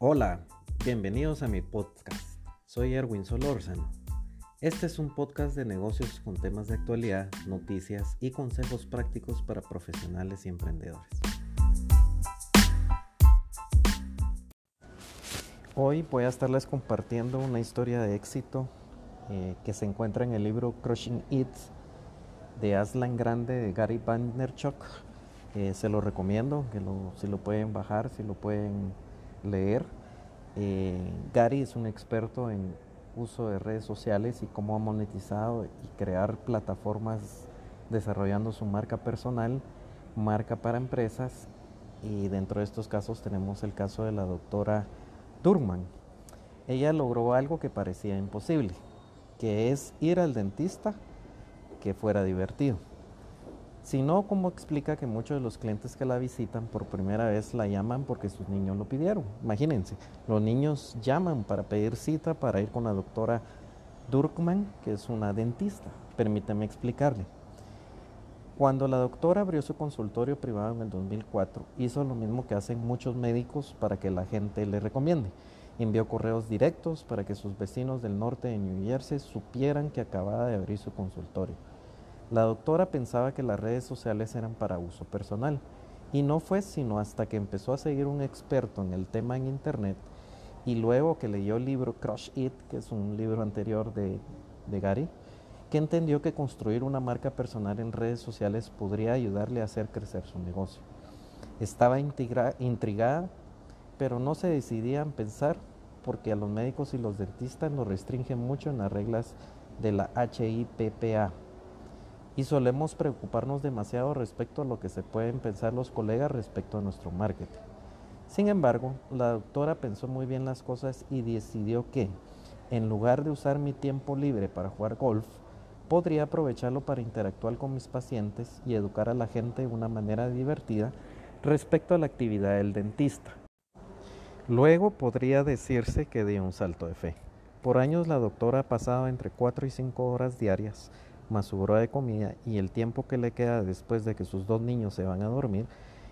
Hola, bienvenidos a mi podcast. Soy Erwin Solórzano. Este es un podcast de negocios con temas de actualidad, noticias y consejos prácticos para profesionales y emprendedores. Hoy voy a estarles compartiendo una historia de éxito eh, que se encuentra en el libro Crushing It de Aslan Grande de Gary Vaynerchuk. Eh, se lo recomiendo, que si lo pueden bajar, si lo pueden leer. Eh, Gary es un experto en uso de redes sociales y cómo ha monetizado y crear plataformas desarrollando su marca personal, marca para empresas y dentro de estos casos tenemos el caso de la doctora Durman. Ella logró algo que parecía imposible, que es ir al dentista que fuera divertido. Si no, ¿cómo explica que muchos de los clientes que la visitan por primera vez la llaman porque sus niños lo pidieron? Imagínense, los niños llaman para pedir cita para ir con la doctora Durkman, que es una dentista. Permíteme explicarle. Cuando la doctora abrió su consultorio privado en el 2004, hizo lo mismo que hacen muchos médicos para que la gente le recomiende. Envió correos directos para que sus vecinos del norte de New Jersey supieran que acababa de abrir su consultorio. La doctora pensaba que las redes sociales eran para uso personal y no fue sino hasta que empezó a seguir un experto en el tema en internet y luego que leyó el libro Crush It, que es un libro anterior de, Gary, que entendió que construir una marca personal en redes sociales podría ayudarle a hacer crecer su negocio. Estaba intrigada, pero no se decidía a pensar porque a los médicos y los dentistas nos restringen mucho en las reglas de la HIPPA. Y solemos preocuparnos demasiado respecto a lo que se pueden pensar los colegas respecto a nuestro marketing. Sin embargo, la doctora pensó muy bien las cosas y decidió que, en lugar de usar mi tiempo libre para jugar golf, podría aprovecharlo para interactuar con mis pacientes y educar a la gente de una manera divertida respecto a la actividad del dentista. Luego podría decirse que dio un salto de fe. Por años la doctora ha pasado entre 4 y 5 horas diarias, más su hora de comida y el tiempo que le queda después de que sus dos niños se van a dormir,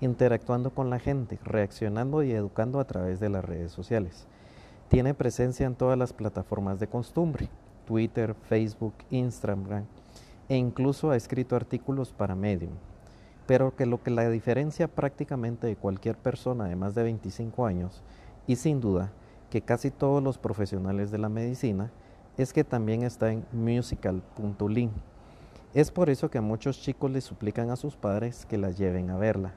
interactuando con la gente, reaccionando y educando a través de las redes sociales. Tiene presencia en todas las plataformas de costumbre, Twitter, Facebook, Instagram e incluso ha escrito artículos para Medium. Pero que lo que la diferencia prácticamente de cualquier persona de más de 25 años y sin duda que casi todos los profesionales de la medicina es que también está en musical.link. Es por eso que a muchos chicos les suplican a sus padres que la lleven a verla.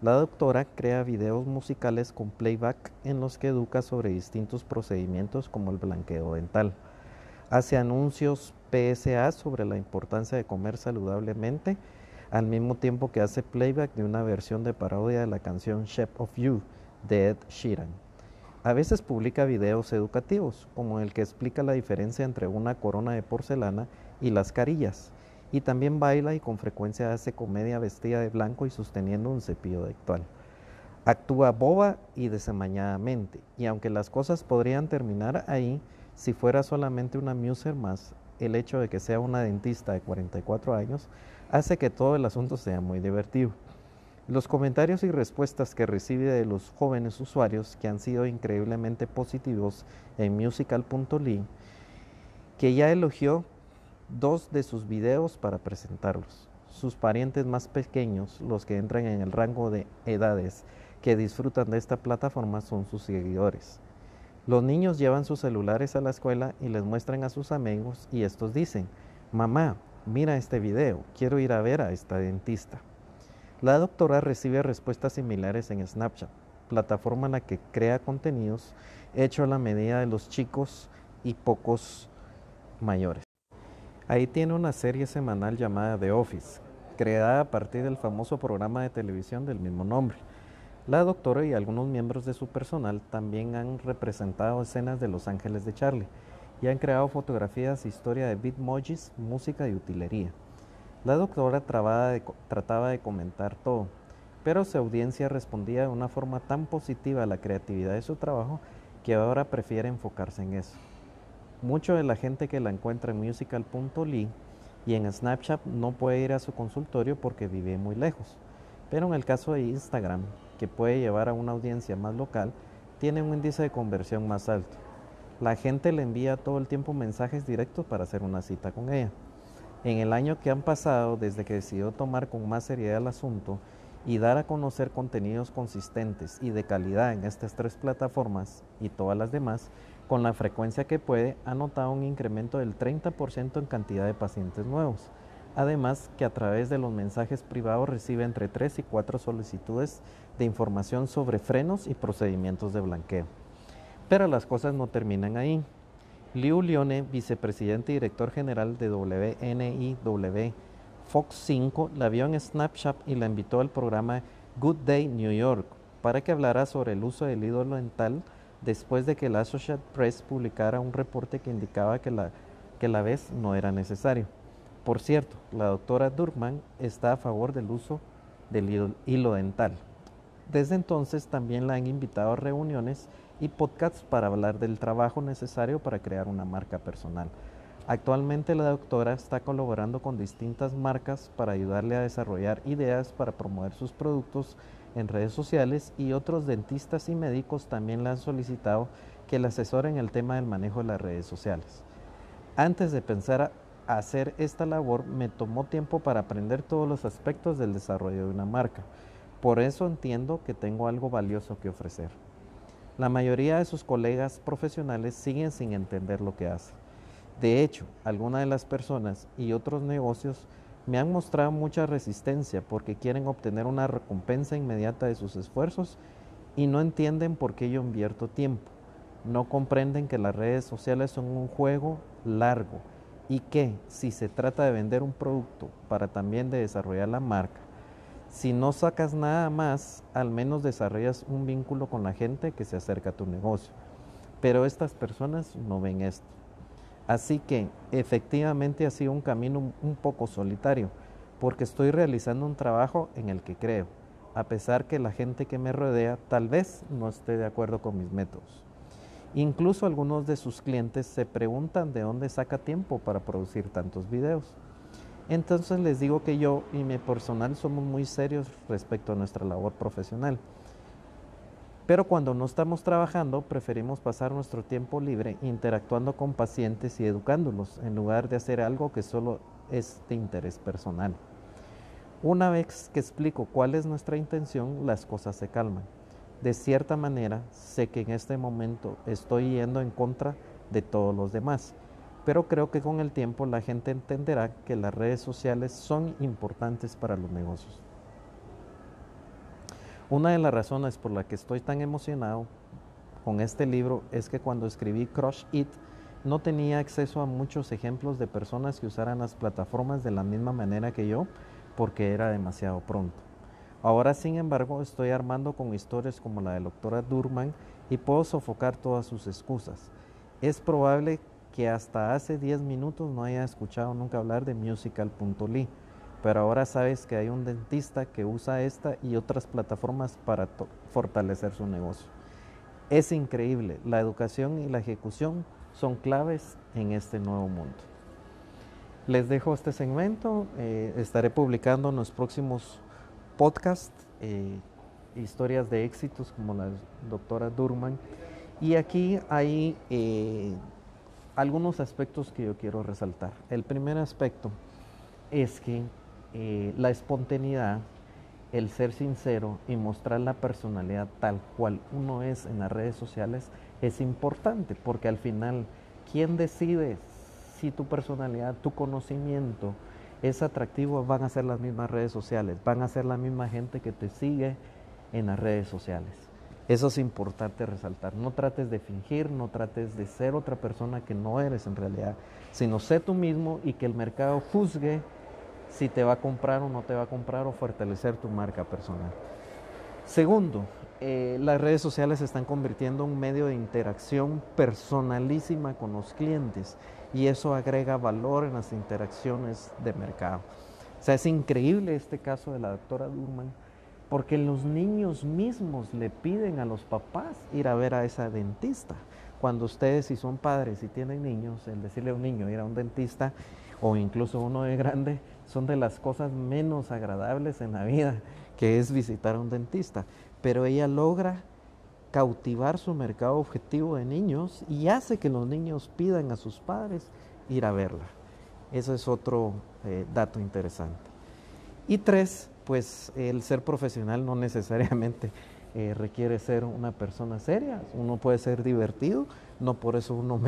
La doctora crea videos musicales con playback en los que educa sobre distintos procedimientos como el blanqueo dental hace anuncios PSA sobre la importancia de comer saludablemente, al mismo tiempo que hace playback de una versión de parodia de la canción Shape of You de Ed Sheeran. A veces publica videos educativos, como el que explica la diferencia entre una corona de porcelana y las carillas, y también baila y con frecuencia hace comedia vestida de blanco y sosteniendo un cepillo dental. Actúa boba y desemañadamente, y aunque las cosas podrían terminar ahí, si fuera solamente una muser más, el hecho de que sea una dentista de 44 años hace que todo el asunto sea muy divertido. Los comentarios y respuestas que recibe de los jóvenes usuarios que han sido increíblemente positivos en musical.ly, que ya elogió dos de sus videos para presentarlos. Sus parientes más pequeños, los que entran en el rango de edades que disfrutan de esta plataforma, son sus seguidores. Los niños llevan sus celulares a la escuela y les muestran a sus amigos y estos dicen, mamá, mira este video, quiero ir a ver a esta dentista. La doctora recibe respuestas similares en Snapchat, plataforma en la que crea contenidos hecho a la medida de los chicos y pocos mayores. Ahí tiene una serie semanal llamada The Office, creada a partir del famoso programa de televisión del mismo nombre. La doctora y algunos miembros de su personal también han representado escenas de Los Ángeles de Charlie y han creado fotografías e historia de bitmojis, música y utilería. La doctora trataba de comentar todo, pero su audiencia respondía de una forma tan positiva a la creatividad de su trabajo que ahora prefiere enfocarse en eso. Mucho de la gente que la encuentra en musical.ly y en Snapchat no puede ir a su consultorio porque vive muy lejos. Pero en el caso de Instagram, que puede llevar a una audiencia más local, tiene un índice de conversión más alto. La gente le envía todo el tiempo mensajes directos para hacer una cita con ella. En el año que han pasado, desde que decidió tomar con más seriedad el asunto y dar a conocer contenidos consistentes y de calidad en estas tres plataformas y todas las demás, con la frecuencia que puede, ha notado un incremento del 30% en cantidad de pacientes nuevos. Además que a través de los mensajes privados recibe entre 3 y 4 solicitudes de información sobre frenos y procedimientos de blanqueo. Pero las cosas no terminan ahí. Liu Lione, vicepresidente y director general de WNIW Fox 5, la vio en Snapchat y la invitó al programa Good Day New York para que hablara sobre el uso del ídolo dental después de que la Associated Press publicara un reporte que indicaba que la, que la vez no era necesario. Por cierto, la doctora Durkman está a favor del uso del hilo dental. Desde entonces también la han invitado a reuniones y podcasts para hablar del trabajo necesario para crear una marca personal. Actualmente la doctora está colaborando con distintas marcas para ayudarle a desarrollar ideas para promover sus productos en redes sociales y otros dentistas y médicos también le han solicitado que le asesoren el tema del manejo de las redes sociales. Antes de pensar hacer esta labor me tomó tiempo para aprender todos los aspectos del desarrollo de una marca. Por eso entiendo que tengo algo valioso que ofrecer. La mayoría de sus colegas profesionales siguen sin entender lo que hace. De hecho, algunas de las personas y otros negocios me han mostrado mucha resistencia porque quieren obtener una recompensa inmediata de sus esfuerzos y no entienden por qué yo invierto tiempo. No comprenden que las redes sociales son un juego largo y que si se trata de vender un producto para también de desarrollar la marca, si no sacas nada más, al menos desarrollas un vínculo con la gente que se acerca a tu negocio. Pero estas personas no ven esto. Así que efectivamente ha sido un camino un poco solitario, porque estoy realizando un trabajo en el que creo, a pesar que la gente que me rodea tal vez no esté de acuerdo con mis métodos. Incluso algunos de sus clientes se preguntan de dónde saca tiempo para producir tantos videos. Entonces les digo que yo y mi personal somos muy serios respecto a nuestra labor profesional. Pero cuando no estamos trabajando, preferimos pasar nuestro tiempo libre interactuando con pacientes y educándolos, en lugar de hacer algo que solo es de interés personal. Una vez que explico cuál es nuestra intención, las cosas se calman. De cierta manera, sé que en este momento estoy yendo en contra de todos los demás pero creo que con el tiempo la gente entenderá que las redes sociales son importantes para los negocios. Una de las razones por las que estoy tan emocionado con este libro es que cuando escribí Crush It no tenía acceso a muchos ejemplos de personas que usaran las plataformas de la misma manera que yo porque era demasiado pronto. Ahora, sin embargo, estoy armando con historias como la de la doctora Durman y puedo sofocar todas sus excusas. Es probable que hasta hace 10 minutos no haya escuchado nunca hablar de musical.ly, pero ahora sabes que hay un dentista que usa esta y otras plataformas para fortalecer su negocio. Es increíble, la educación y la ejecución son claves en este nuevo mundo. Les dejo este segmento, eh, estaré publicando en los próximos podcasts eh, historias de éxitos como la doctora Durman. Y aquí hay eh, algunos aspectos que yo quiero resaltar. El primer aspecto es que eh, la espontaneidad, el ser sincero y mostrar la personalidad tal cual uno es en las redes sociales es importante porque al final, ¿quién decide si tu personalidad, tu conocimiento es atractivo? Van a ser las mismas redes sociales, van a ser la misma gente que te sigue en las redes sociales. Eso es importante resaltar. No trates de fingir, no trates de ser otra persona que no eres en realidad, sino sé tú mismo y que el mercado juzgue si te va a comprar o no te va a comprar o fortalecer tu marca personal. Segundo, eh, las redes sociales se están convirtiendo en un medio de interacción personalísima con los clientes y eso agrega valor en las interacciones de mercado. O sea, es increíble este caso de la doctora Durman porque los niños mismos le piden a los papás ir a ver a esa dentista. Cuando ustedes, si son padres y tienen niños, el decirle a un niño ir a un dentista o incluso uno de grande, son de las cosas menos agradables en la vida, que es visitar a un dentista. Pero ella logra cautivar su mercado objetivo de niños y hace que los niños pidan a sus padres ir a verla. Eso es otro eh, dato interesante. Y tres, pues el ser profesional no necesariamente eh, requiere ser una persona seria. Uno puede ser divertido, no por eso uno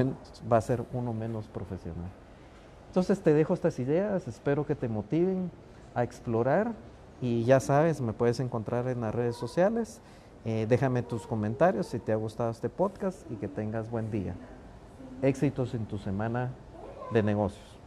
va a ser uno menos profesional. Entonces te dejo estas ideas, espero que te motiven a explorar y ya sabes, me puedes encontrar en las redes sociales. Eh, déjame tus comentarios si te ha gustado este podcast y que tengas buen día. Éxitos en tu semana de negocios.